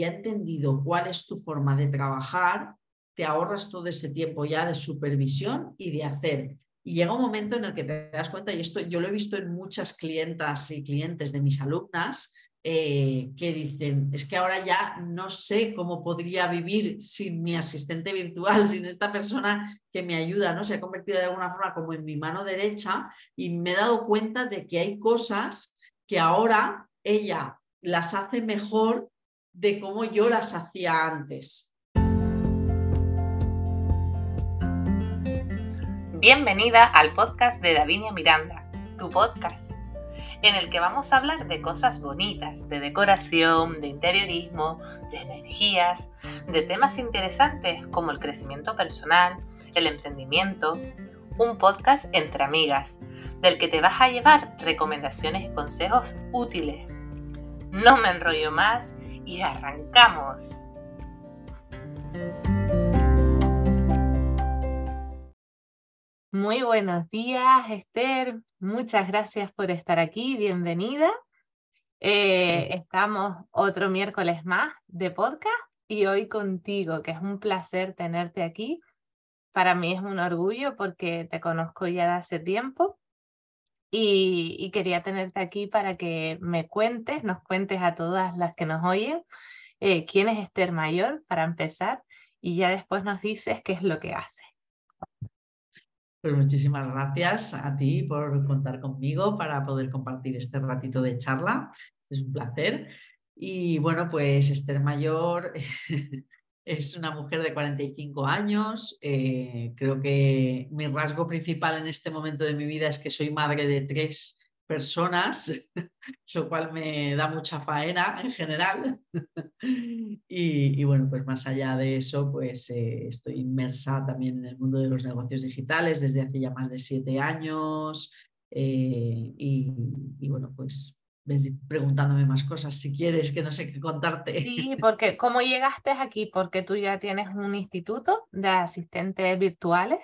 y ha entendido cuál es tu forma de trabajar, te ahorras todo ese tiempo ya de supervisión y de hacer. Y llega un momento en el que te das cuenta, y esto yo lo he visto en muchas clientas y clientes de mis alumnas, eh, que dicen, es que ahora ya no sé cómo podría vivir sin mi asistente virtual, sin esta persona que me ayuda, ¿no? Se ha convertido de alguna forma como en mi mano derecha y me he dado cuenta de que hay cosas que ahora ella las hace mejor de cómo yo las hacía antes. Bienvenida al podcast de Davinia Miranda, tu podcast en el que vamos a hablar de cosas bonitas, de decoración, de interiorismo, de energías, de temas interesantes como el crecimiento personal, el emprendimiento, un podcast entre amigas, del que te vas a llevar recomendaciones y consejos útiles. No me enrollo más y arrancamos. Muy buenos días, Esther. Muchas gracias por estar aquí. Bienvenida. Eh, estamos otro miércoles más de podcast y hoy contigo, que es un placer tenerte aquí. Para mí es un orgullo porque te conozco ya de hace tiempo y, quería tenerte aquí para que me cuentes, nos cuentes a todas las que nos oyen eh, quién es Esther Mayor para empezar y ya después nos dices qué es lo que hace. Pues muchísimas gracias a ti por contar conmigo para poder compartir este ratito de charla. Es un placer. Y bueno, pues Esther Mayor es una mujer de 45 años. Eh, creo que mi rasgo principal en este momento de mi vida es que soy madre de tres personas, lo cual me da mucha faena en general. y, bueno, pues más allá de eso, pues eh, estoy inmersa también en el mundo de los negocios digitales desde hace ya más de siete años. Eh, y, y, bueno, pues ves preguntándome más cosas si quieres, que no sé qué contarte. Sí, porque ¿cómo llegaste aquí? Porque tú ya tienes un instituto de asistentes virtuales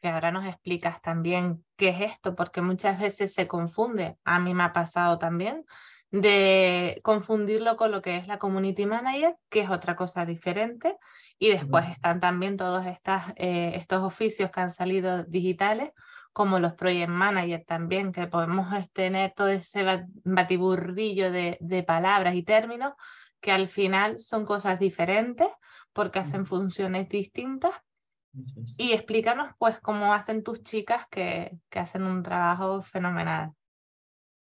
que ahora nos explicas también qué es esto, porque muchas veces se confunde, a mí me ha pasado también, de confundirlo con lo que es la community manager, que es otra cosa diferente, y después están también todos estas, eh, estos oficios que han salido digitales, como los project manager también, que podemos tener todo ese batiburrillo de, de palabras y términos que al final son cosas diferentes porque hacen funciones distintas y explícanos pues cómo hacen tus chicas que, hacen un trabajo fenomenal.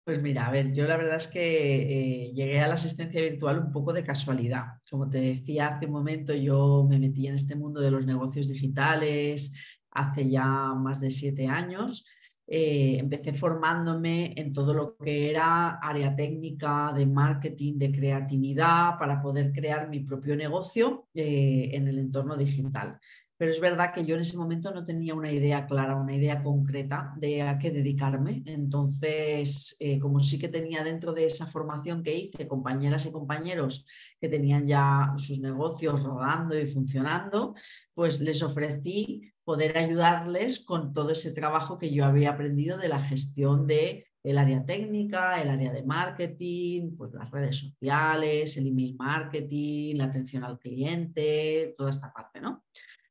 Pues mira, a ver, yo la verdad es que eh, llegué a la asistencia virtual un poco de casualidad. Como te decía hace un momento, yo me metí en este mundo de los negocios digitales hace ya más de siete años. Eh, empecé formándome en todo lo que era área técnica, de marketing, de creatividad, para poder crear mi propio negocio eh, en el entorno digital pero es verdad que yo en ese momento no tenía una idea clara, una idea concreta de a qué dedicarme. Entonces, eh, como sí que tenía dentro de esa formación que hice compañeras y compañeros que tenían ya sus negocios rodando y funcionando, pues les ofrecí poder ayudarles con todo ese trabajo que yo había aprendido de la gestión de el área técnica, el área de marketing, pues las redes sociales, el email marketing, la atención al cliente, toda esta parte, ¿no?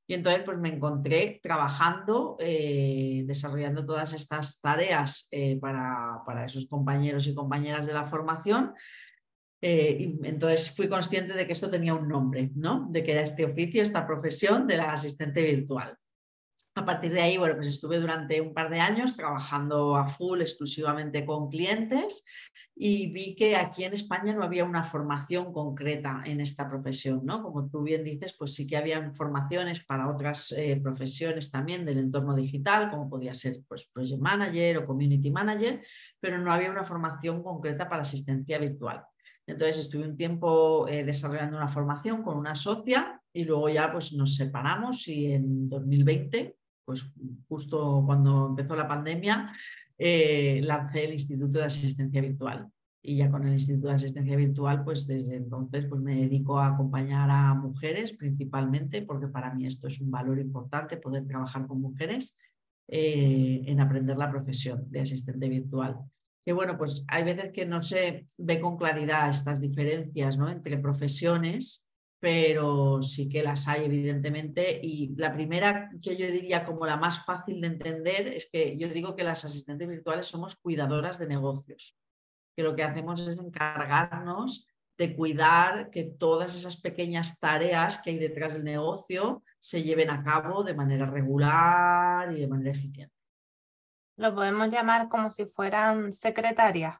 Y entonces pues me encontré trabajando, eh, desarrollando todas estas tareas eh, para, esos compañeros y compañeras de la formación. Eh, y entonces fui consciente de que esto tenía un nombre, ¿no? De que era este oficio, esta profesión de la asistente virtual. A partir de ahí, bueno, pues estuve durante un par de años trabajando a full exclusivamente con clientes y vi que aquí en España no había una formación concreta en esta profesión, ¿no? Como tú bien dices, pues sí que había formaciones para otras eh, profesiones también del entorno digital, como podía ser pues Project Manager o Community Manager, pero no había una formación concreta para asistencia virtual. Entonces estuve un tiempo eh, desarrollando una formación con una socia y luego ya pues nos separamos y en 2020 pues justo cuando empezó la pandemia, eh, lancé el Instituto de Asistencia Virtual. Y ya con el Instituto de Asistencia Virtual, pues desde entonces pues me dedico a acompañar a mujeres principalmente, porque para mí esto es un valor importante, poder trabajar con mujeres eh, en aprender la profesión de asistente virtual. que bueno, pues hay veces que no se ve con claridad estas diferencias ¿no? entre profesiones, pero sí que las hay evidentemente. Y la primera que yo diría como la más fácil de entender es que yo digo que las asistentes virtuales somos cuidadoras de negocios, que lo que hacemos es encargarnos de cuidar que todas esas pequeñas tareas que hay detrás del negocio se lleven a cabo de manera regular y de manera eficiente. Lo podemos llamar como si fueran secretarias.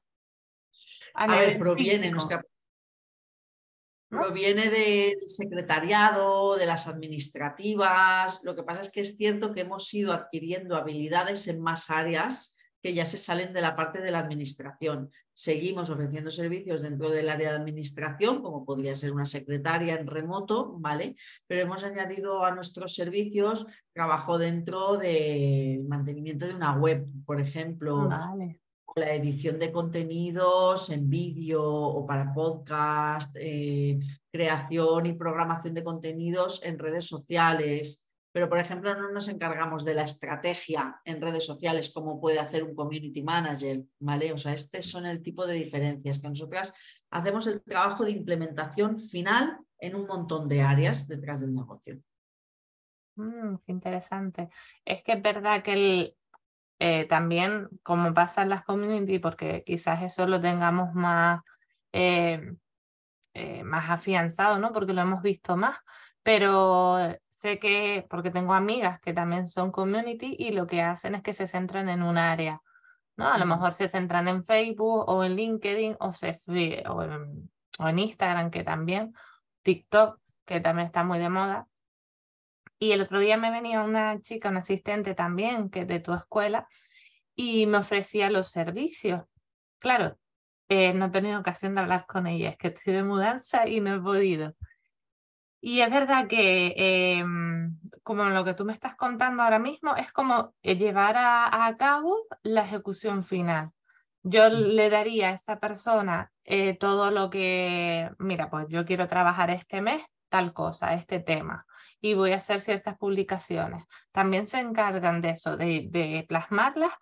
A, ver, proviene, proviene del secretariado, de las administrativas. Lo que pasa es que es cierto que hemos ido adquiriendo habilidades en más áreas que ya se salen de la parte de la administración. Seguimos ofreciendo servicios dentro del área de administración, como podría ser una secretaria en remoto, ¿vale? Pero hemos añadido a nuestros servicios trabajo dentro del mantenimiento de una web, por ejemplo. La edición de contenidos en vídeo o para podcast, eh, creación y programación de contenidos en redes sociales, pero por ejemplo no nos encargamos de la estrategia en redes sociales como puede hacer un community manager, ¿vale? O sea, este son el tipo de diferencias que nosotras hacemos el trabajo de implementación final en un montón de áreas detrás del negocio. Mm, qué interesante. Es que es verdad que el, eh, también, como pasa en las community, porque quizás eso lo tengamos más, eh, eh, más afianzado, ¿no? Porque lo hemos visto más, pero sé que, porque tengo amigas que también son community y lo que hacen es que se centran en un área, ¿no? A lo mejor se centran en Facebook o en LinkedIn o, se, o, en, o en Instagram, que también, TikTok, que también está muy de moda. Y el otro día me venía una chica, una asistente también, que es de tu escuela, y me ofrecía los servicios. Claro, eh, no he tenido ocasión de hablar con ella, es que estoy de mudanza y no he podido. Y es verdad que, em, como lo que tú me estás contando ahora mismo, es como eh, llevar a, cabo la ejecución final. Yo le daría a esa persona eh, todo lo que, mira, pues yo quiero trabajar este mes tal cosa, este tema, y voy a hacer ciertas publicaciones. También se encargan de eso, de, de plasmarlas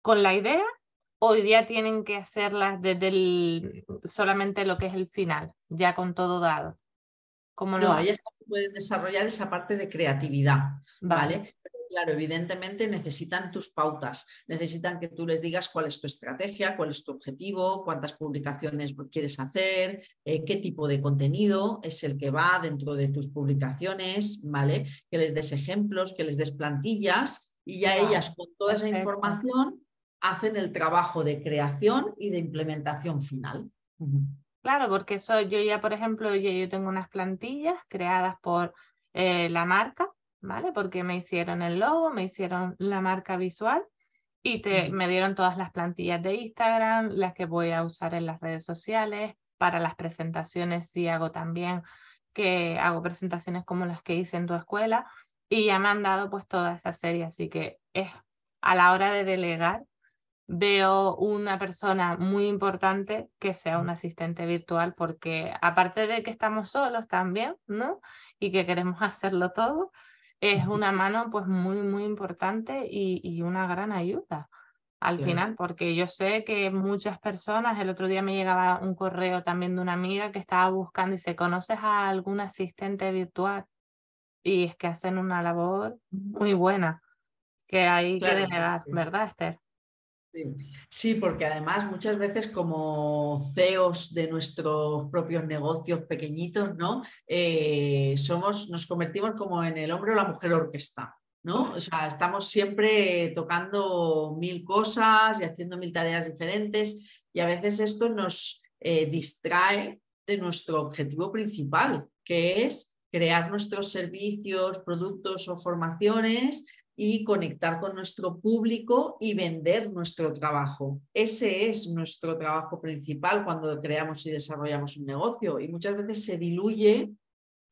con la idea. Hoy día tienen que hacerlas desde el, solamente lo que es el final, ya con todo dado no, ahí está, pueden desarrollar esa parte de creatividad, ¿vale? Claro, evidentemente necesitan tus pautas, necesitan que tú les digas cuál es tu estrategia, cuál es tu objetivo, cuántas publicaciones quieres hacer, eh, qué tipo de contenido es el que va dentro de tus publicaciones, ¿vale? Que les des ejemplos, que les des plantillas y ya ellas con toda esa información hacen el trabajo de creación y de implementación final. Claro, porque eso yo ya, por ejemplo, yo, yo tengo unas plantillas creadas por eh, la marca, ¿vale? Porque me hicieron el logo, me hicieron la marca visual y te, me dieron todas las plantillas de Instagram, las que voy a usar en las redes sociales, para las presentaciones sí hago también, que hago presentaciones como las que hice en tu escuela y ya me han dado pues toda esa serie, así que es a la hora de delegar veo una persona muy importante que sea un asistente virtual, porque aparte de que estamos solos también, ¿no? Y que queremos hacerlo todo, es una mano pues muy, muy importante y, una gran ayuda al final, porque yo sé que muchas personas, el otro día me llegaba un correo también de una amiga que estaba buscando y se conoces a algún asistente virtual y es que hacen una labor muy buena que hay que delegar, ¿verdad, Esther? Sí. porque además muchas veces como CEOs de nuestros propios negocios pequeñitos, ¿no? Eh, somos, nos convertimos como en el hombre o la mujer orquesta, ¿no? O sea, estamos siempre tocando mil cosas y haciendo mil tareas diferentes y a veces esto nos eh, distrae de nuestro objetivo principal, que es crear nuestros servicios, productos o formaciones y conectar con nuestro público y vender nuestro trabajo. Ese es nuestro trabajo principal cuando creamos y desarrollamos un negocio y muchas veces se diluye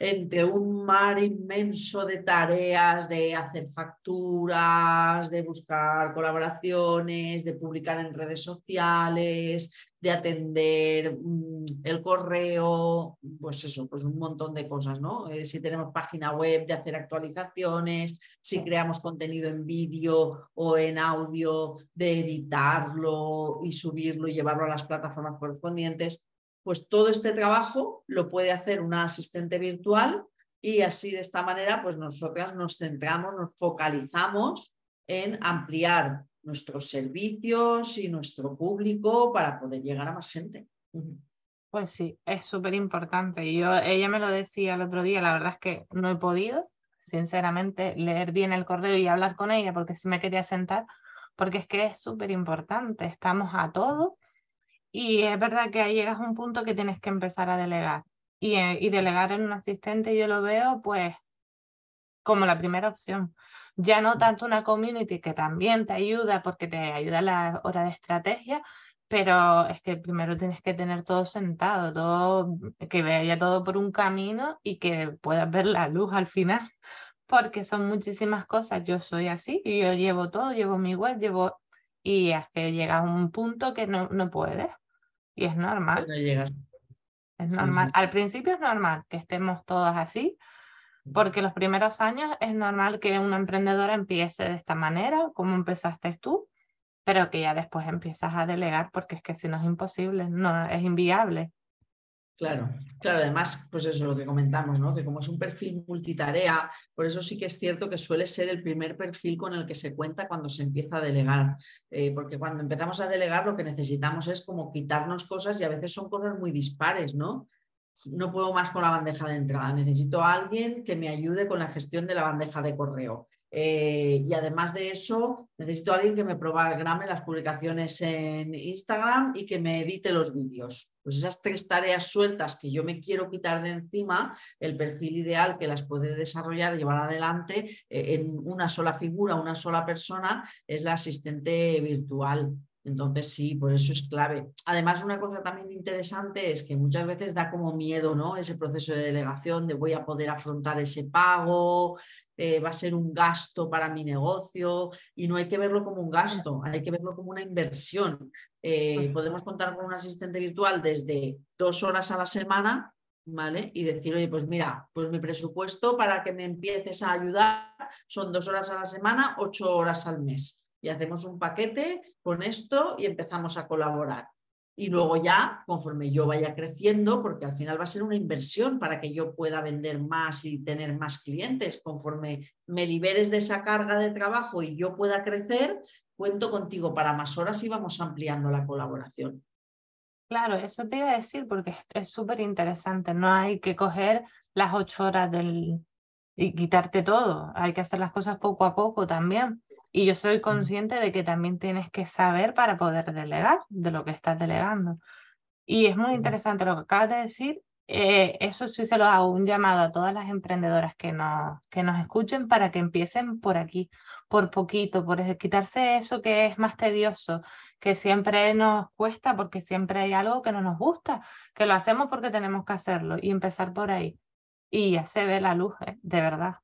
entre un mar inmenso de tareas, de hacer facturas, de buscar colaboraciones, de publicar en redes sociales, de atender mm, el correo, pues eso, pues un montón de cosas, ¿no? Eh, si tenemos página web, de hacer actualizaciones, si creamos contenido en vídeo o en audio, de editarlo y subirlo y llevarlo a las plataformas correspondientes pues todo este trabajo lo puede hacer una asistente virtual y así de esta manera, pues nosotras nos centramos, nos focalizamos en ampliar nuestros servicios y nuestro público para poder llegar a más gente. Pues sí, es súper importante. Yo, ella me lo decía el otro día, la verdad es que no he podido, sinceramente, leer bien el correo y hablar con ella porque sí me quería sentar, porque es que es súper importante. Estamos a todo y es verdad que ahí llegas a un punto que tienes que empezar a delegar. Y, eh, y delegar en un asistente yo lo veo pues como la primera opción. Ya no tanto una community que también te ayuda porque te ayuda a la hora de estrategia, pero es que primero tienes que tener todo sentado, todo, que vaya todo por un camino y que puedas ver la luz al final, porque son muchísimas cosas. Yo soy así yo llevo todo, llevo mi web, llevo... Y es que llega a un punto que no, no puedes. Y es normal. Es normal. Al principio es normal que estemos todas así, porque los primeros años es normal que una emprendedora empiece de esta manera, como empezaste tú, pero que ya después empiezas a delegar, porque es que si no es imposible, no es inviable. Claro, claro, además, pues eso es lo que comentamos, ¿no? Que como es un perfil multitarea, por eso sí que es cierto que suele ser el primer perfil con el que se cuenta cuando se empieza a delegar. Eh, porque cuando empezamos a delegar lo que necesitamos es como quitarnos cosas y a veces son cosas muy dispares, ¿no? No puedo más con la bandeja de entrada, necesito a alguien que me ayude con la gestión de la bandeja de correo. Eh, y además de eso, necesito a alguien que me programe las publicaciones en Instagram y que me edite los vídeos. Pues esas tres tareas sueltas que yo me quiero quitar de encima, el perfil ideal que las puede desarrollar, llevar adelante eh, en una sola figura, una sola persona, es la asistente virtual. Entonces sí, por eso es clave. Además, una cosa también interesante es que muchas veces da como miedo, ¿no? Ese proceso de delegación, de voy a poder afrontar ese pago, eh, va a ser un gasto para mi negocio y no hay que verlo como un gasto, hay que verlo como una inversión. Eh, podemos contar con un asistente virtual desde dos horas a la semana, ¿vale? Y decir, oye, pues mira, pues mi presupuesto para que me empieces a ayudar son dos horas a la semana, ocho horas al mes y hacemos un paquete con esto y empezamos a colaborar. Y luego ya, conforme yo vaya creciendo, porque al final va a ser una inversión para que yo pueda vender más y tener más clientes, conforme me liberes de esa carga de trabajo y yo pueda crecer, cuento contigo para más horas y vamos ampliando la colaboración. Claro, eso te iba a decir porque es súper interesante. No hay que coger las ocho horas del, y quitarte todo. Hay que hacer las cosas poco a poco también. Y yo soy consciente de que también tienes que saber para poder delegar de lo que estás delegando. Y es muy interesante lo que acabas de decir. Eh, eso sí se lo hago un llamado a todas las emprendedoras que nos, que nos escuchen para que empiecen por aquí, por poquito, por quitarse eso que es más tedioso, que siempre nos cuesta porque siempre hay algo que no nos gusta, que lo hacemos porque tenemos que hacerlo y empezar por ahí. Y ya se ve la luz, ¿eh? de verdad.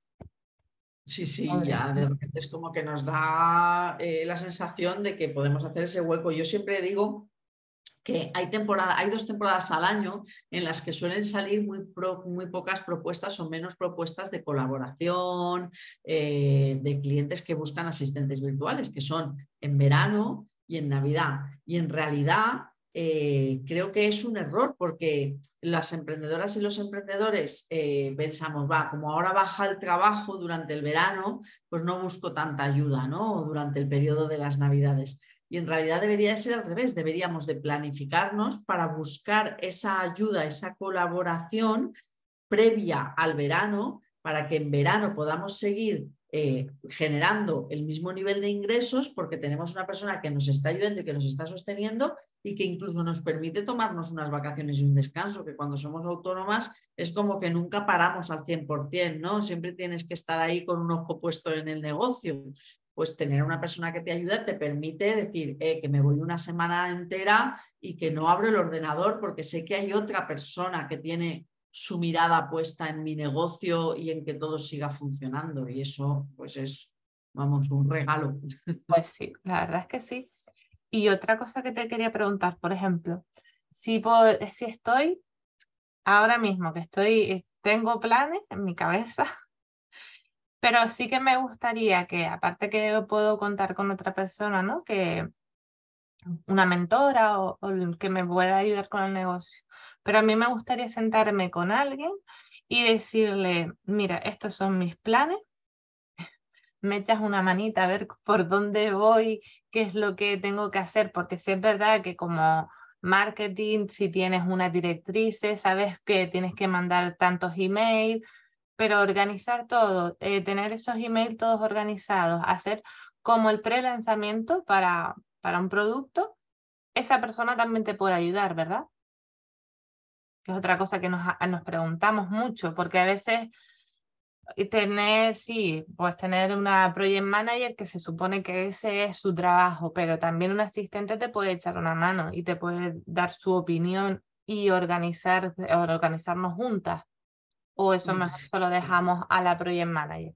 Sí, sí, ya de repente es como que nos da eh, la sensación de que podemos hacer ese hueco. Yo siempre digo que hay, hay dos temporadas al año en las que suelen salir muy, muy pocas propuestas o menos propuestas de colaboración eh, de clientes que buscan asistentes virtuales, que son en verano y en Navidad. Y en realidad eh, creo que es un error porque las emprendedoras y los emprendedores eh, pensamos, va, como ahora baja el trabajo durante el verano, pues no busco tanta ayuda, ¿no? Durante el periodo de las navidades. Y en realidad debería ser al revés, deberíamos de planificarnos para buscar esa ayuda, esa colaboración previa al verano, para que en verano podamos seguir eh, generando el mismo nivel de ingresos porque tenemos una persona que nos está ayudando y que nos está sosteniendo y que incluso nos permite tomarnos unas vacaciones y un descanso, que cuando somos autónomas es como que nunca paramos al 100%, ¿no? Siempre tienes que estar ahí con un ojo puesto en el negocio. Pues tener una persona que te ayuda te permite decir eh, que me voy una semana entera y que no abro el ordenador porque sé que hay otra persona que tiene su mirada puesta en mi negocio y en que todo siga funcionando. Y eso, pues es, vamos, un regalo. Pues sí, la verdad es que sí. Y otra cosa que te quería preguntar, por ejemplo, si, si estoy ahora mismo que estoy, tengo planes en mi cabeza, pero sí que me gustaría que, aparte que puedo contar con otra persona, ¿no? Que una mentora o, que me pueda ayudar con el negocio. Pero a mí me gustaría sentarme con alguien y decirle, mira, estos son mis planes, me echas una manita a ver por dónde voy, qué es lo que tengo que hacer, porque sí es verdad que como marketing, si tienes una directriz, sabes que tienes que mandar tantos emails, pero organizar todo, eh, tener esos emails todos organizados, hacer como el pre-lanzamiento para, para un producto, esa persona también te puede ayudar, ¿verdad? Que es otra cosa que nos, nos preguntamos mucho, porque a veces tener, sí, pues tener una project manager que se supone que ese es su trabajo, pero también un asistente te puede echar una mano y te puede dar su opinión y organizar, organizarnos juntas. O eso mm. mejor solo dejamos a la project manager.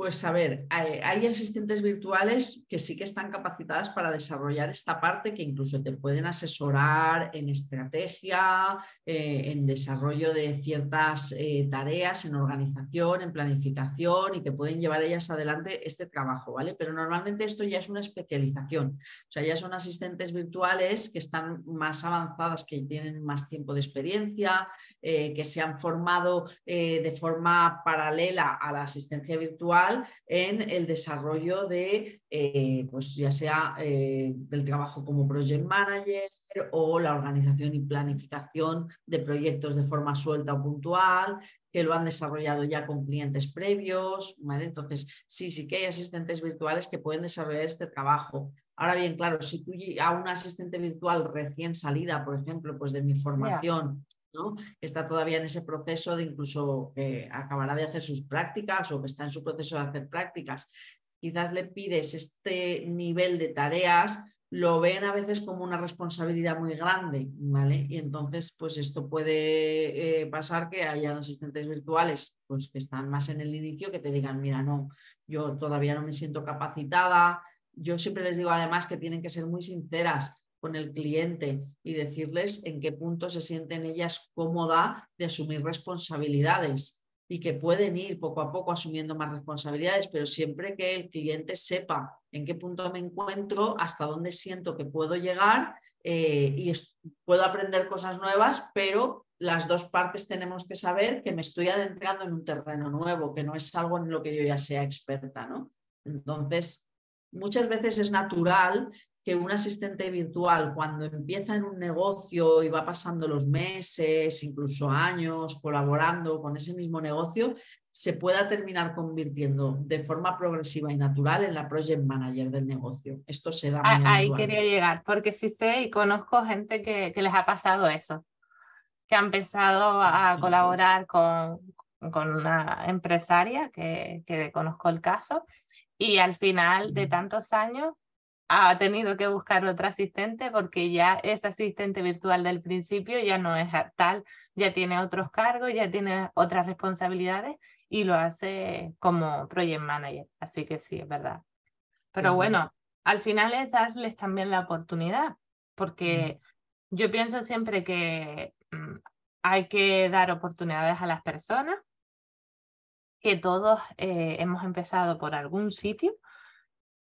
Pues a ver, hay, asistentes virtuales que sí que están capacitadas para desarrollar esta parte, que incluso te pueden asesorar en estrategia, eh, en desarrollo de ciertas eh, tareas, en organización, en planificación y que pueden llevar ellas adelante este trabajo, ¿vale? Pero normalmente esto ya es una especialización, o sea, ya son asistentes virtuales que están más avanzadas, que tienen más tiempo de experiencia, eh, que se han formado de forma paralela a la asistencia virtual en el desarrollo de, eh, pues ya sea eh, del trabajo como project manager o la organización y planificación de proyectos de forma suelta o puntual, que lo han desarrollado ya con clientes previos. Entonces, sí, sí que hay asistentes virtuales que pueden desarrollar este trabajo. Ahora bien, claro, si tú a un asistente virtual recién salida, por ejemplo, pues de mi formación, está todavía en ese proceso de incluso que acabará de hacer sus prácticas o que está en su proceso de hacer prácticas. Quizás le pides este nivel de tareas, lo ven a veces como una responsabilidad muy grande, ¿vale? Y entonces, pues esto puede eh, pasar que hayan asistentes virtuales pues, que están más en el inicio que te digan, mira, no, yo todavía no me siento capacitada. Yo siempre les digo además que tienen que ser muy sinceras con el cliente y decirles en qué punto se sienten ellas cómoda de asumir responsabilidades y que pueden ir poco a poco asumiendo más responsabilidades, pero siempre que el cliente sepa en qué punto me encuentro, hasta dónde siento que puedo llegar eh, y puedo aprender cosas nuevas, pero las dos partes tenemos que saber que me estoy adentrando en un terreno nuevo, que no es algo en lo que yo ya sea experta, ¿no? Entonces, muchas veces es natural que un asistente virtual cuando empieza en un negocio y va pasando los meses, incluso años, colaborando con ese mismo negocio, se pueda terminar convirtiendo de forma progresiva y natural en la project manager del negocio. Esto se da muy Ahí quería llegar, porque sí sé y conozco gente que, les ha pasado eso, que ha empezado a colaborar con, con una empresaria que, que conozco el caso y al final de tantos años ha tenido que buscar otro asistente porque ya ese asistente virtual del principio ya no es tal, ya tiene otros cargos, ya tiene otras responsabilidades y lo hace como project manager. Así que sí, es verdad. Pero bueno, al final es darles también la oportunidad, porque yo pienso siempre que mm, hay que dar oportunidades a las personas, que todos eh, hemos empezado por algún sitio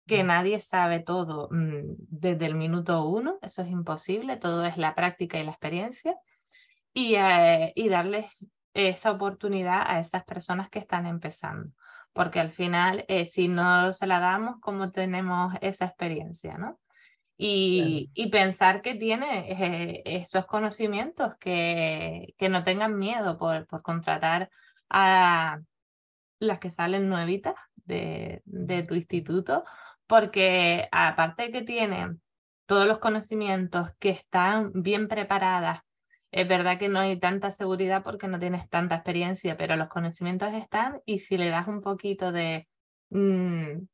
que nadie sabe todo mm, desde el minuto uno, eso es imposible, todo es la práctica y la experiencia, y, eh, y darles esa oportunidad a esas personas que están empezando, porque al final, eh, si no se la damos, ¿cómo tenemos esa experiencia? ¿no? Y, y, pensar que tiene eh, esos conocimientos, que, que no tengan miedo por, por contratar a las que salen nuevitas de, de tu instituto porque aparte que tienen todos los conocimientos que están bien preparadas, es verdad que no hay tanta seguridad porque no tienes tanta experiencia, pero los conocimientos están y si le das un poquito de, mm,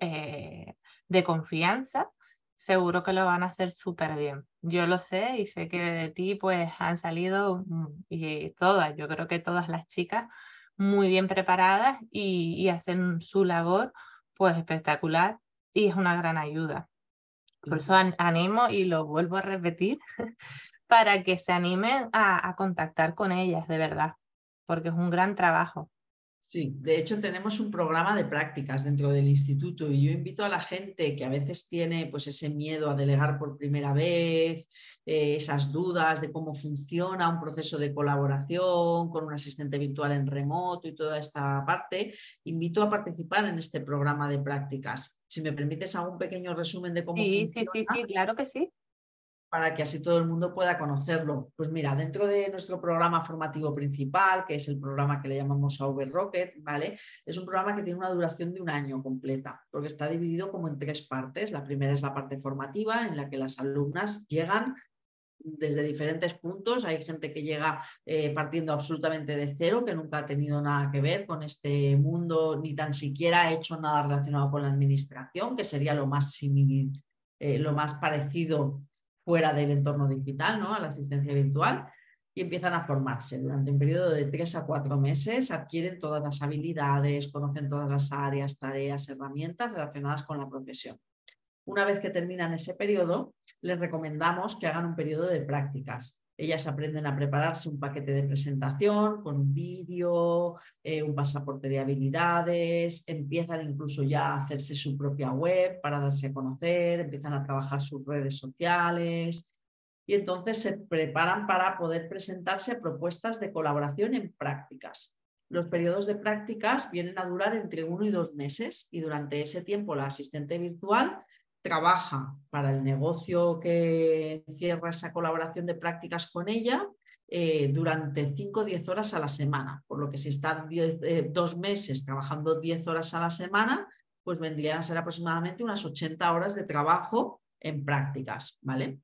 eh, de confianza, seguro que lo van a hacer súper bien. yo lo sé y sé que de ti pues han salido mm, y todas, yo creo que todas las chicas muy bien preparadas y, hacen su labor pues espectacular y es una gran ayuda. Por eso animo y lo vuelvo a repetir para que se animen a contactar con ellas de verdad, porque es un gran trabajo. Sí, de hecho tenemos un programa de prácticas dentro del instituto y yo invito a la gente que a veces tiene pues ese miedo a delegar por primera vez, eh, esas dudas de cómo funciona un proceso de colaboración con un asistente virtual en remoto y toda esta parte, invito a participar en este programa de prácticas. Si me permites, hago un pequeño resumen de cómo funciona. Sí, sí, sí, claro que sí para que así todo el mundo pueda conocerlo. Pues mira, dentro de nuestro programa formativo principal, que es el programa que le llamamos Over Rocket, ¿vale? Es un programa que tiene una duración de un año completa, porque está dividido como en tres partes. La primera es la parte formativa, en la que las alumnas llegan desde diferentes puntos. Hay gente que llega eh, partiendo absolutamente de cero, que nunca ha tenido nada que ver con este mundo, ni tan siquiera ha hecho nada relacionado con la administración, que sería lo más eh, lo más parecido fuera del entorno digital, ¿no? a la asistencia virtual, y empiezan a formarse. Durante un periodo de tres a cuatro meses adquieren todas las habilidades, conocen todas las áreas, tareas, herramientas relacionadas con la profesión. Una vez que terminan ese periodo, les recomendamos que hagan un periodo de prácticas ellas aprenden a prepararse un paquete de presentación con un vídeo, eh, un pasaporte de habilidades, empiezan incluso ya a hacerse su propia web para darse a conocer, empiezan a trabajar sus redes sociales y entonces se preparan para poder presentarse a propuestas de colaboración en prácticas. Los periodos de prácticas vienen a durar entre uno y dos meses y durante ese tiempo la asistente virtual trabaja para el negocio que cierra esa colaboración de prácticas con ella eh, durante 5 o 10 horas a la semana, por lo que si están eh, dos meses trabajando 10 horas a la semana, pues vendrían a ser aproximadamente unas 80 horas de trabajo en prácticas, ¿vale?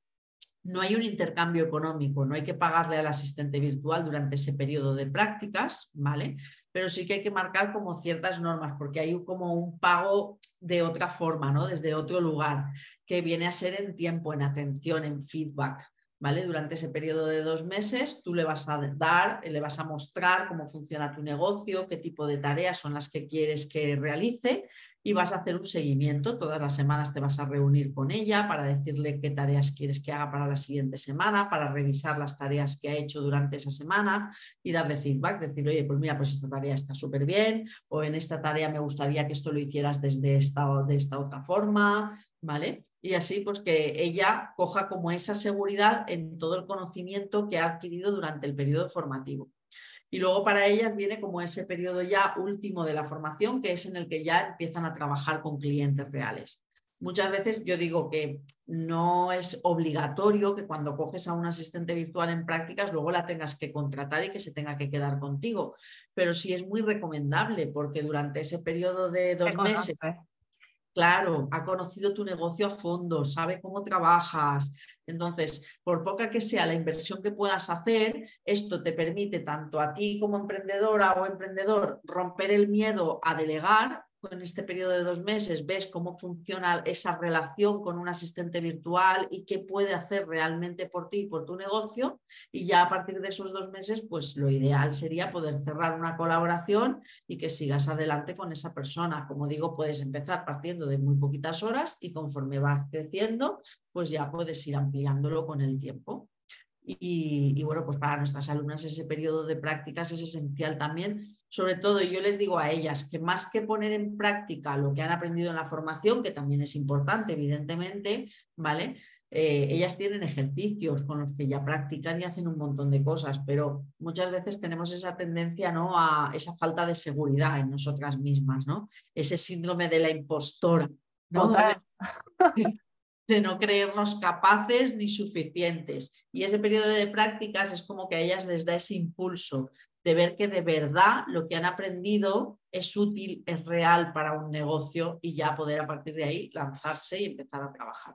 No hay un intercambio económico, no hay que pagarle al asistente virtual durante ese periodo de prácticas, ¿vale? Pero sí que hay que marcar como ciertas normas, porque hay como un pago de otra forma, ¿no? Desde otro lugar, que viene a ser en tiempo, en atención, en feedback. ¿Vale? Durante ese periodo de dos meses tú le vas a dar, le vas a mostrar cómo funciona tu negocio, qué tipo de tareas son las que quieres que realice y vas a hacer un seguimiento. Todas las semanas te vas a reunir con ella para decirle qué tareas quieres que haga para la siguiente semana, para revisar las tareas que ha hecho durante esa semana y darle feedback, decir, oye, pues mira, pues esta tarea está súper bien o en esta tarea me gustaría que esto lo hicieras desde esta, de esta otra forma, ¿vale? Y así pues que ella coja como esa seguridad en todo el conocimiento que ha adquirido durante el periodo formativo. Y luego para ellas viene como ese periodo ya último de la formación, que es en el que ya empiezan a trabajar con clientes reales. Muchas veces yo digo que no es obligatorio que cuando coges a un asistente virtual en prácticas luego la tengas que contratar y que se tenga que quedar contigo, pero sí es muy recomendable porque durante ese periodo de dos meses Claro, ha conocido tu negocio a fondo, sabe cómo trabajas. Entonces, por poca que sea la inversión que puedas hacer, esto te permite tanto a ti como emprendedora o emprendedor romper el miedo a delegar en este periodo de dos meses ves cómo funciona esa relación con un asistente virtual y qué puede hacer realmente por ti y por tu negocio. Y ya a partir de esos dos meses, pues lo ideal sería poder cerrar una colaboración y que sigas adelante con esa persona. Como digo, puedes empezar partiendo de muy poquitas horas y conforme vas creciendo, pues ya puedes ir ampliándolo con el tiempo. Y, y, bueno, pues para nuestras alumnas ese periodo de prácticas es esencial también sobre todo yo les digo a ellas que más que poner en práctica lo que han aprendido en la formación, que también es importante, evidentemente, ¿vale? Eh, ellas tienen ejercicios con los que ya practican y hacen un montón de cosas, pero muchas veces tenemos esa tendencia ¿no? a esa falta de seguridad en nosotras mismas, ¿no? Ese síndrome de la impostora, ¿no? de no creernos capaces ni suficientes. Y ese periodo de prácticas es como que a ellas les da ese impulso de ver que de verdad lo que han aprendido es útil, es real para un negocio y ya poder a partir de ahí lanzarse y empezar a trabajar.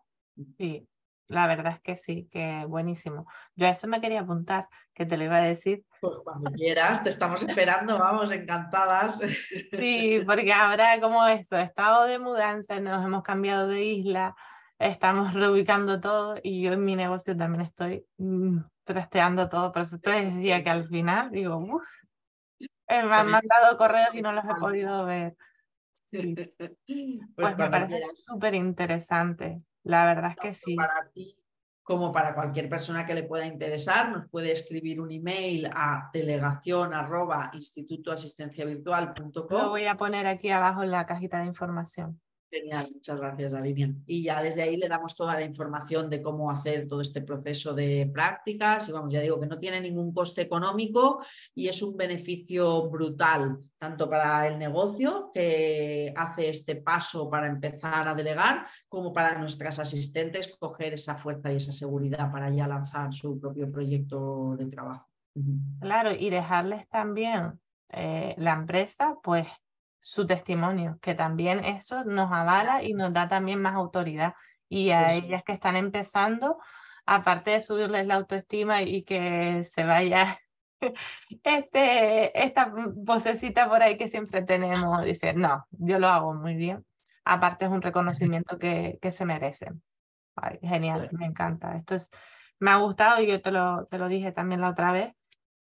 Sí, la verdad es que sí, que buenísimo. Yo a eso me quería apuntar, que te lo iba a decir. Pues cuando quieras, te estamos esperando, vamos, encantadas. Sí, porque ahora como eso, estado de mudanza, nos hemos cambiado de isla, estamos reubicando todo y yo en mi negocio también estoy mm, trasteando todo. Por eso te decía que al final digo, uff, eh, me han mandado correos y no los he podido ver. Pues, pues me parece súper interesante. La verdad es que sí. Para ti, como para cualquier persona que le pueda interesar, nos puede escribir un email a delegación arroba Lo voy a poner aquí abajo en la cajita de información. Genial, muchas gracias, David. Y ya desde ahí le damos toda la información de cómo hacer todo este proceso de prácticas. Y vamos, ya digo que no tiene ningún coste económico y es un beneficio brutal, tanto para el negocio que hace este paso para empezar a delegar, como para nuestras asistentes coger esa fuerza y esa seguridad para ya lanzar su propio proyecto de trabajo. Claro, y dejarles también eh, la empresa, pues su testimonio, que también eso nos avala y nos da también más autoridad. Y a ellas que están empezando, aparte de subirles la autoestima y que se vaya este, esta vocecita por ahí que siempre tenemos, dice, no, yo lo hago muy bien. Aparte es un reconocimiento que, que se merecen. genial, me encanta. Esto es, me ha gustado y yo te lo, te lo dije también la otra vez,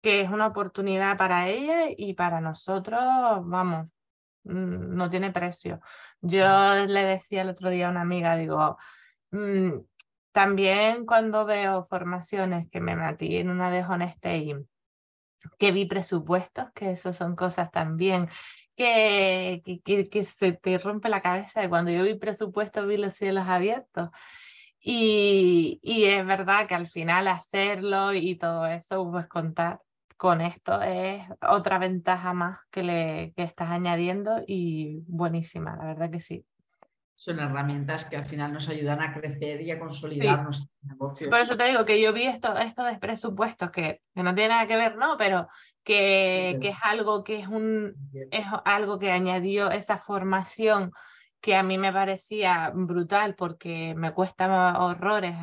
que es una oportunidad para ella y para nosotros, vamos, no tiene precio. Yo le decía el otro día a una amiga, digo, mm, también cuando veo formaciones que me metí en una de Honestay, que vi presupuestos, que eso son cosas también que, que, que, se te rompe la cabeza. Cuando yo vi presupuestos, vi los cielos abiertos. Y, y es verdad que al final hacerlo y todo eso, pues contar con esto es otra ventaja más que le que estás añadiendo y buenísima, la verdad que sí. Son herramientas que al final nos ayudan a crecer y a consolidar nuestros negocios. Por eso te digo que yo vi esto, esto de presupuestos que, que no tiene nada que ver, ¿no? Pero que, que es algo que es un es algo que añadió esa formación que a mí me parecía brutal porque me cuesta horrores,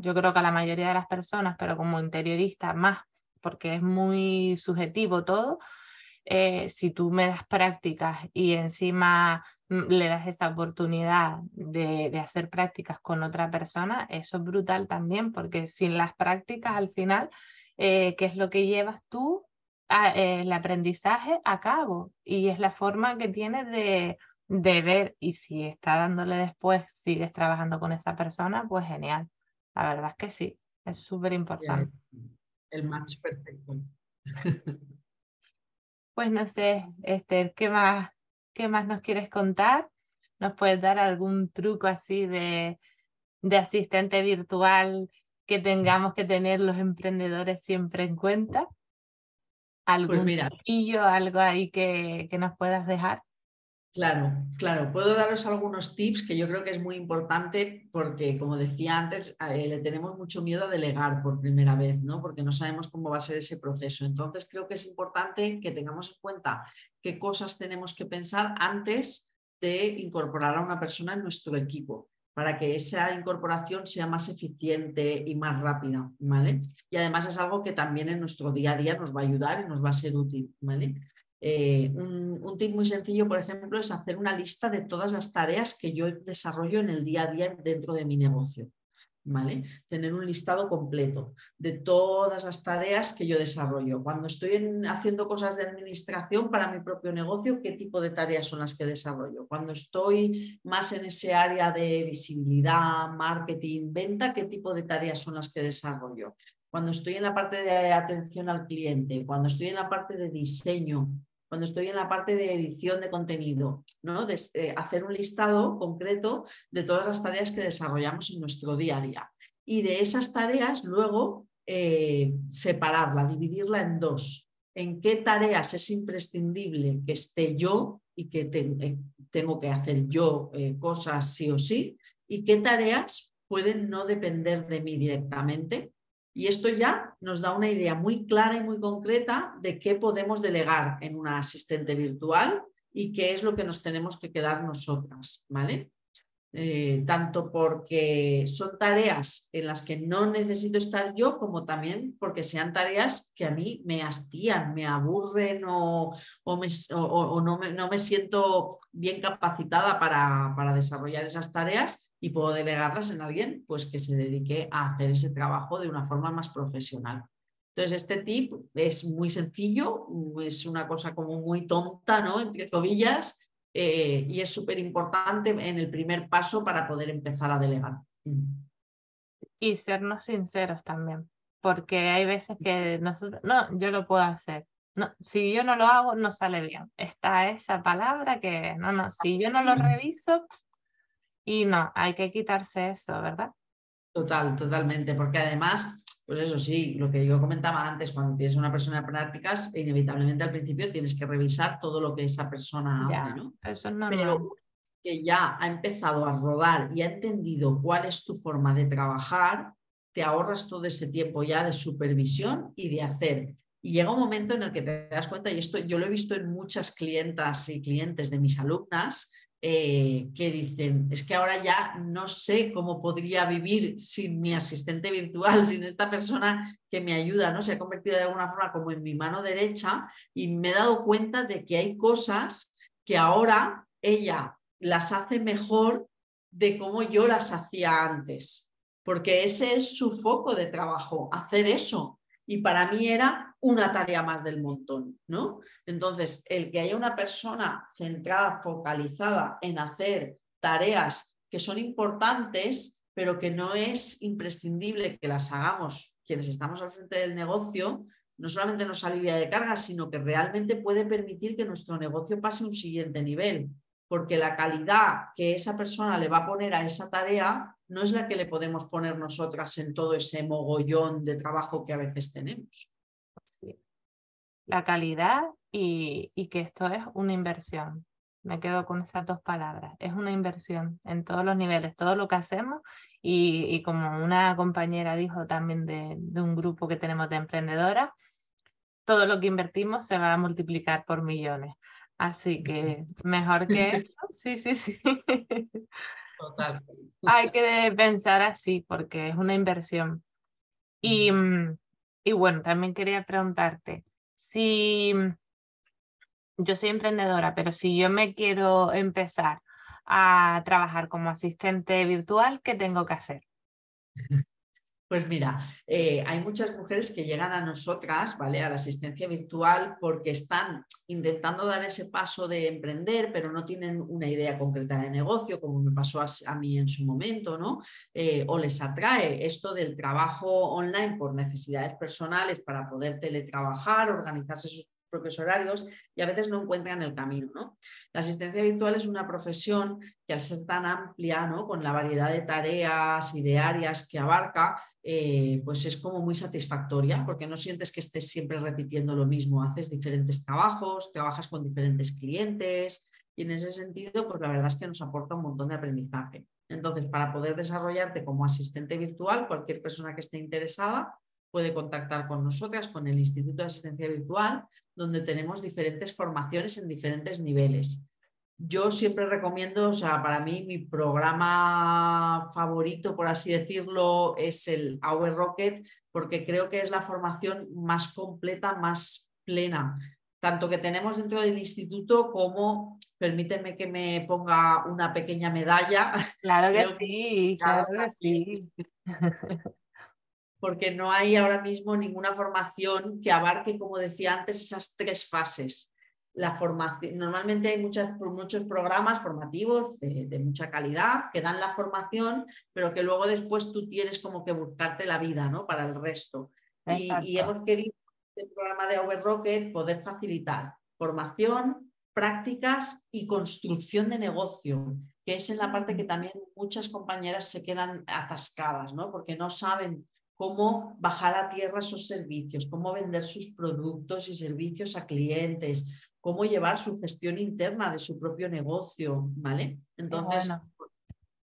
yo creo que a la mayoría de las personas, pero como interiorista más porque es muy subjetivo todo. Eh, si tú me das prácticas y encima mm, le das esa oportunidad de, hacer prácticas con otra persona, eso es brutal también, porque sin las prácticas al final, eh, ¿qué es lo que llevas tú? Eh, el aprendizaje a cabo y es la forma que tienes de, de ver y si está dándole después, sigues trabajando con esa persona, pues genial. La verdad es que sí, es súper importante el match perfecto. Pues no sé, Esther, ¿qué más, ¿qué más nos quieres contar? ¿Nos puedes dar algún truco así de, de asistente virtual que tengamos que tener los emprendedores siempre en cuenta? Pues ¿Algún pues mira, algo ahí que, que nos puedas dejar? Claro, claro. Puedo daros algunos tips que yo creo que es muy importante porque, como decía antes, eh, le tenemos mucho miedo a delegar por primera vez, ¿no? Porque no sabemos cómo va a ser ese proceso. Entonces, creo que es importante que tengamos en cuenta qué cosas tenemos que pensar antes de incorporar a una persona en nuestro equipo para que esa incorporación sea más eficiente y más rápida, ¿vale? Y además es algo que también en nuestro día a día nos va a ayudar y nos va a ser útil, ¿vale? Eh, un, tip muy sencillo, por ejemplo, es hacer una lista de todas las tareas que yo desarrollo en el día a día dentro de mi negocio. ¿Vale? Tener un listado completo de todas las tareas que yo desarrollo. Cuando estoy haciendo cosas de administración para mi propio negocio, ¿qué tipo de tareas son las que desarrollo? Cuando estoy más en ese área de visibilidad, marketing, venta, ¿qué tipo de tareas son las que desarrollo? Cuando estoy en la parte de atención al cliente, cuando estoy en la parte de diseño, cuando estoy en la parte de edición de contenido, ¿no? Eh, hacer un listado concreto de todas las tareas que desarrollamos en nuestro día a día. Y de esas tareas luego eh, separarla, dividirla en dos. En qué tareas es imprescindible que esté yo y que eh, tengo que hacer yo cosas sí o sí, y qué tareas pueden no depender de mí directamente y esto ya nos da una idea muy clara y muy concreta de qué podemos delegar en una asistente virtual y qué es lo que nos tenemos que quedar nosotras, ¿vale? Eh, tanto porque son tareas en las que no necesito estar yo, como también porque sean tareas que a mí me hastían, me aburren o, no, me, siento bien capacitada para desarrollar esas tareas y puedo delegarlas en alguien pues que se dedique a hacer ese trabajo de una forma más profesional. Entonces, este tip es muy sencillo, es una cosa como muy tonta, ¿no? Entre comillas, eh, y es súper importante en el primer paso para poder empezar a delegar. Y sernos sinceros también, porque hay veces que nosotros, no, yo lo puedo hacer. No, si yo no lo hago, no sale bien. Está esa palabra que, no, no, si yo no lo reviso, y no, hay que quitarse eso, ¿verdad? Total, totalmente, porque además, pues eso sí, lo que yo comentaba antes, cuando tienes una persona de prácticas, inevitablemente al principio tienes que revisar todo lo que esa persona hace, ¿no? Eso es Pero que ya ha empezado a rodar y ha entendido cuál es tu forma de trabajar, te ahorras todo ese tiempo ya de supervisión y de hacer. Y llega un momento en el que te das cuenta, y esto yo lo he visto en muchas clientas y clientes de mis alumnas, eh, que dicen, es que ahora ya no sé cómo podría vivir sin mi asistente virtual, sin esta persona que me ayuda, ¿no? Se ha convertido de alguna forma como en mi mano derecha y me he dado cuenta de que hay cosas que ahora ella las hace mejor de cómo yo las hacía antes, porque ese es su foco de trabajo, hacer eso. Y para mí era una tarea más del montón, ¿no? Entonces, el que haya una persona centrada, focalizada en hacer tareas que son importantes, pero que no es imprescindible que las hagamos quienes estamos al frente del negocio, no solamente nos alivia de cargas, sino que realmente puede permitir que nuestro negocio pase a un siguiente nivel, porque la calidad que esa persona le va a poner a esa tarea no es la que le podemos poner nosotras en todo ese mogollón de trabajo que a veces tenemos la calidad y, que esto es una inversión. Me quedo con esas dos palabras. Es una inversión en todos los niveles, todo lo que hacemos y, como una compañera dijo también de, un grupo que tenemos de emprendedoras, todo lo que invertimos se va a multiplicar por millones. Así que mejor que eso, sí, sí, sí. Total. Hay que pensar así porque es una inversión. Y, mm, y bueno, también quería preguntarte, si yo soy emprendedora, pero si yo me quiero empezar a trabajar como asistente virtual, ¿qué tengo que hacer? Pues mira, eh, hay muchas mujeres que llegan a nosotras, ¿vale? A la asistencia virtual porque están intentando dar ese paso de emprender, pero no tienen una idea concreta de negocio, como me pasó a, mí en su momento, ¿no? Eh, o les atrae esto del trabajo online por necesidades personales para poder teletrabajar, organizarse sus propios horarios y a veces no encuentran el camino. ¿no? La asistencia virtual es una profesión que al ser tan amplia, ¿no? con la variedad de tareas y de áreas que abarca, eh, pues es como muy satisfactoria porque no sientes que estés siempre repitiendo lo mismo, haces diferentes trabajos, trabajas con diferentes clientes y en ese sentido, pues la verdad es que nos aporta un montón de aprendizaje. Entonces, para poder desarrollarte como asistente virtual, cualquier persona que esté interesada puede contactar con nosotras, con el Instituto de Asistencia Virtual, donde tenemos diferentes formaciones en diferentes niveles. Yo siempre recomiendo, o sea, para mí mi programa favorito, por así decirlo, es el Hour Rocket, porque creo que es la formación más completa, más plena, tanto que tenemos dentro del instituto como, permíteme que me ponga una pequeña medalla. Claro que sí, claro que sí. porque no hay ahora mismo ninguna formación que abarque, como decía antes, esas tres fases. La formación, normalmente hay muchas, muchos programas formativos de, mucha calidad que dan la formación, pero que luego después tú tienes como que buscarte la vida ¿no? para el resto. Y, hemos querido, el este programa de Over Rocket, poder facilitar formación, prácticas y construcción de negocio, que es en la parte que también muchas compañeras se quedan atascadas, ¿no? porque no saben cómo bajar a tierra esos servicios, cómo vender sus productos y servicios a clientes, cómo llevar su gestión interna de su propio negocio, ¿vale? Entonces,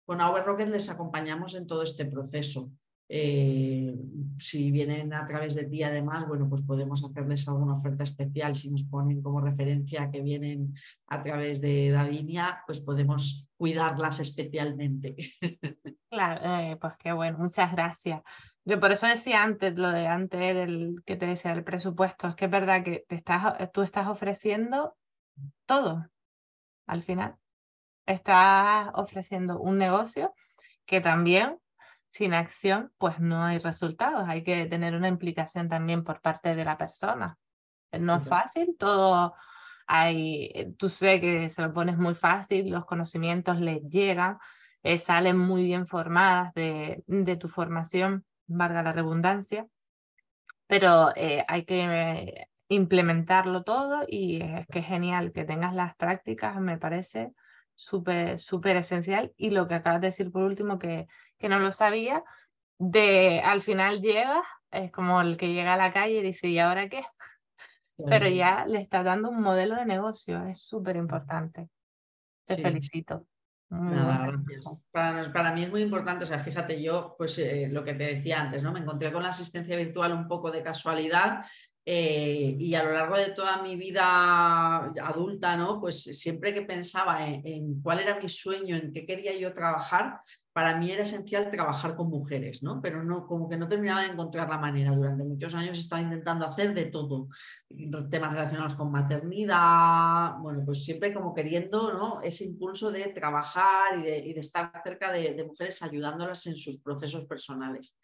con Our Rocket les acompañamos en todo este proceso. Eh, si vienen a través de ti, además, bueno, pues podemos hacerles alguna oferta especial. Si nos ponen como referencia que vienen a través de Davinia, pues podemos cuidarlas especialmente. Claro, eh, pues qué bueno, muchas gracias. Yo por eso decía antes, lo de antes del que te decía el presupuesto, es que es verdad que te estás, tú estás ofreciendo todo al final. Estás ofreciendo un negocio que también sin acción pues no hay resultados, hay que tener una implicación también por parte de la persona. No es fácil, todo hay, tú sé que se lo pones muy fácil, los conocimientos les llegan, eh, salen muy bien formadas de, de, tu formación, valga la redundancia, pero eh, hay que implementarlo todo y es que es genial que tengas las prácticas, me parece súper, súper esencial. Y lo que acabas de decir por último, que, que no lo sabía, de al final llegas, es como el que llega a la calle y dice, ¿y ahora qué? Pero ya le está dando un modelo de negocio, es súper importante. Te felicito. Nada, gracias. Para, para, mí es muy importante, o sea, fíjate, yo, pues eh, lo que te decía antes, ¿no? Me encontré con la asistencia virtual un poco de casualidad eh, y a lo largo de toda mi vida adulta, ¿no? Pues siempre que pensaba en, cuál era mi sueño, en qué quería yo trabajar, para mí era esencial trabajar con mujeres, ¿no? Pero no, como que no terminaba de encontrar la manera. Durante muchos años estaba intentando hacer de todo, temas relacionados con maternidad, bueno, pues siempre como queriendo, ¿no? Ese impulso de trabajar y de, estar cerca de mujeres ayudándolas en sus procesos personales.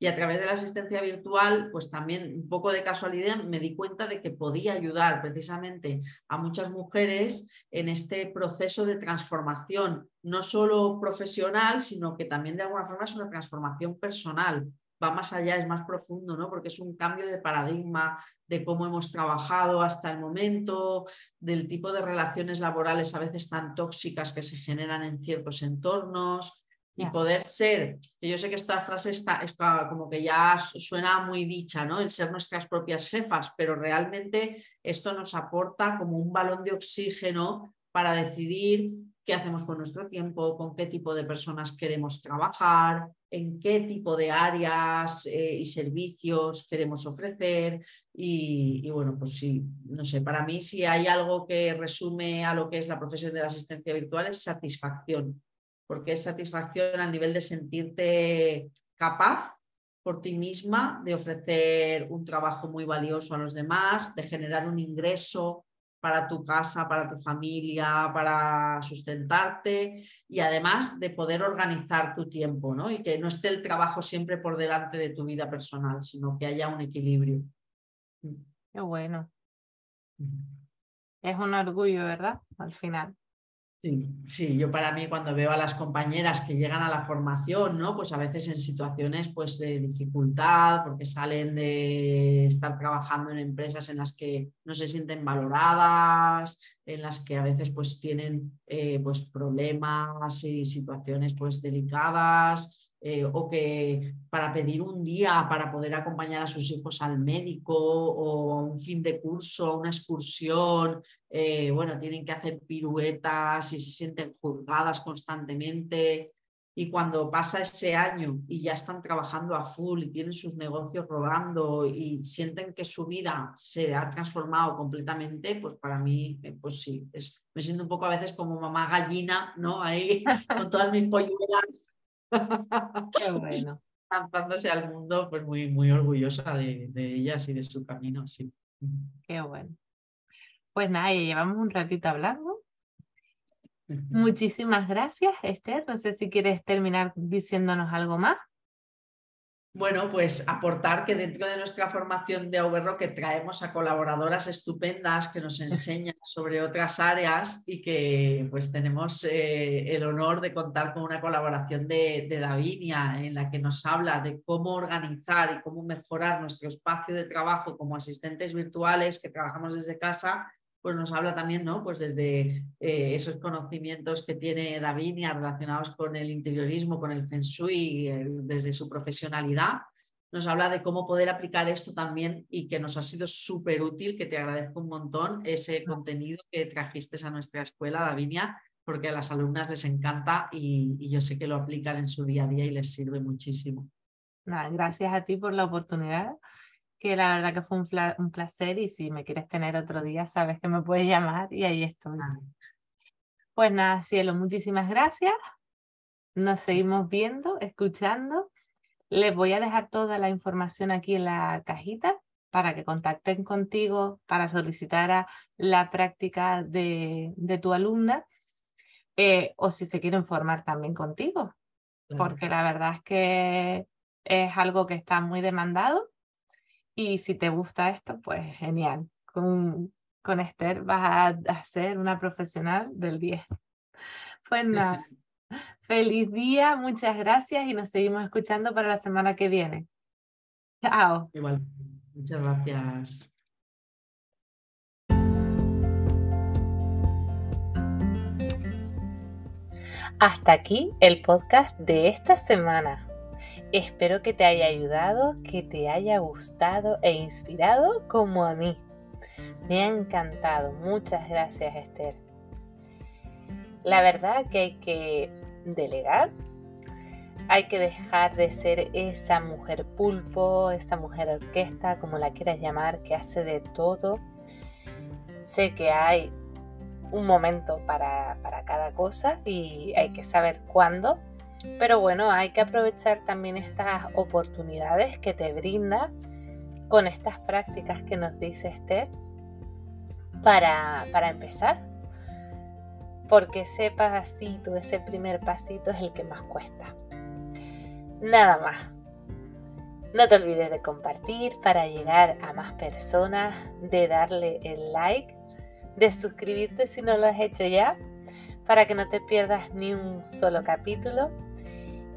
Y a través de la asistencia virtual, pues también un poco de casualidad me di cuenta de que podía ayudar precisamente a muchas mujeres en este proceso de transformación, no solo profesional, sino que también de alguna forma es una transformación personal. Va más allá, es más profundo, ¿no? Porque es un cambio de paradigma de cómo hemos trabajado hasta el momento, del tipo de relaciones laborales a veces tan tóxicas que se generan en ciertos entornos, y poder ser, yo sé que esta frase está, es como que ya suena muy dicha, ¿no? El ser nuestras propias jefas, pero realmente esto nos aporta como un balón de oxígeno para decidir qué hacemos con nuestro tiempo, con qué tipo de personas queremos trabajar, en qué tipo de áreas eh, y servicios queremos ofrecer. Y, y, bueno, pues sí, no sé, para mí si hay algo que resume a lo que es la profesión de la asistencia virtual es satisfacción porque es satisfacción al nivel de sentirte capaz por ti misma de ofrecer un trabajo muy valioso a los demás, de generar un ingreso para tu casa, para tu familia, para sustentarte y además de poder organizar tu tiempo, ¿no? Y que no esté el trabajo siempre por delante de tu vida personal, sino que haya un equilibrio. Qué bueno. Es un orgullo, ¿verdad? Al final. Sí, sí, yo para mí cuando veo a las compañeras que llegan a la formación, ¿no? Pues a veces en situaciones pues, de dificultad, porque salen de estar trabajando en empresas en las que no se sienten valoradas, en las que a veces pues tienen eh, pues, problemas y situaciones pues delicadas, eh, o que para pedir un día para poder acompañar a sus hijos al médico o a un fin de curso, una excursión, eh, bueno, tienen que hacer piruetas y se sienten juzgadas constantemente. Y cuando pasa ese año y ya están trabajando a full y tienen sus negocios rodando y sienten que su vida se ha transformado completamente, pues para mí, eh, pues sí, me siento un poco a veces como mamá gallina, ¿no? Ahí con todas mis polluelas Qué bueno. Lanzándose al mundo, pues muy, muy orgullosa de, ellas y de su camino, sí. Qué bueno. Pues nada, ya llevamos un ratito hablando. Muchísimas gracias, Esther. No sé si quieres terminar diciéndonos algo más. Bueno, pues aportar que dentro de nuestra formación de que traemos a colaboradoras estupendas que nos enseñan sobre otras áreas y que pues tenemos eh, el honor de contar con una colaboración de, de Davinia en la que nos habla de cómo organizar y cómo mejorar nuestro espacio de trabajo como asistentes virtuales que trabajamos desde casa pues nos habla también, ¿no? Pues desde eh, esos conocimientos que tiene Davinia relacionados con el interiorismo, con el Feng Shui, desde su profesionalidad, nos habla de cómo poder aplicar esto también y que nos ha sido súper útil, que te agradezco un montón ese contenido que trajiste a nuestra escuela, Davinia, porque a las alumnas les encanta y, y yo sé que lo aplican en su día a día y les sirve muchísimo. Gracias a ti por la oportunidad que la verdad que fue un, placer y si me quieres tener otro día, sabes que me puedes llamar y ahí estoy. Ah. Pues nada, cielo, muchísimas gracias. Nos seguimos viendo, escuchando. Les voy a dejar toda la información aquí en la cajita para que contacten contigo para solicitar la práctica de, tu alumna eh, o si se quieren formar también contigo. porque la verdad es que es algo que está muy demandado y si te gusta esto, pues genial. Con, con Esther vas a, ser una profesional del 10. Pues nada, feliz día, muchas gracias y nos seguimos escuchando para la semana que viene. Chao. Igual, muchas gracias. Hasta aquí el podcast de esta semana. Espero que te haya ayudado, que te haya gustado e inspirado como a mí. Me ha encantado. Muchas gracias, Esther. La verdad que hay que delegar. Hay que dejar de ser esa mujer pulpo, esa mujer orquesta, como la quieras llamar, que hace de todo. Sé que hay un momento para, cada cosa y hay que saber cuándo. Pero bueno, hay que aprovechar también estas oportunidades que te brinda con estas prácticas que nos dice Esther para, para empezar. Porque ese pasito, ese primer pasito es el que más cuesta. Nada más. No te olvides de compartir para llegar a más personas, de darle el like de suscribirte si no lo has hecho ya, para que no te pierdas ni un solo capítulo.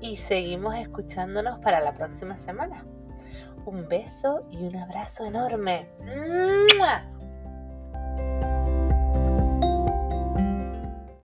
Y seguimos escuchándonos para la próxima semana. Un beso y un abrazo enorme.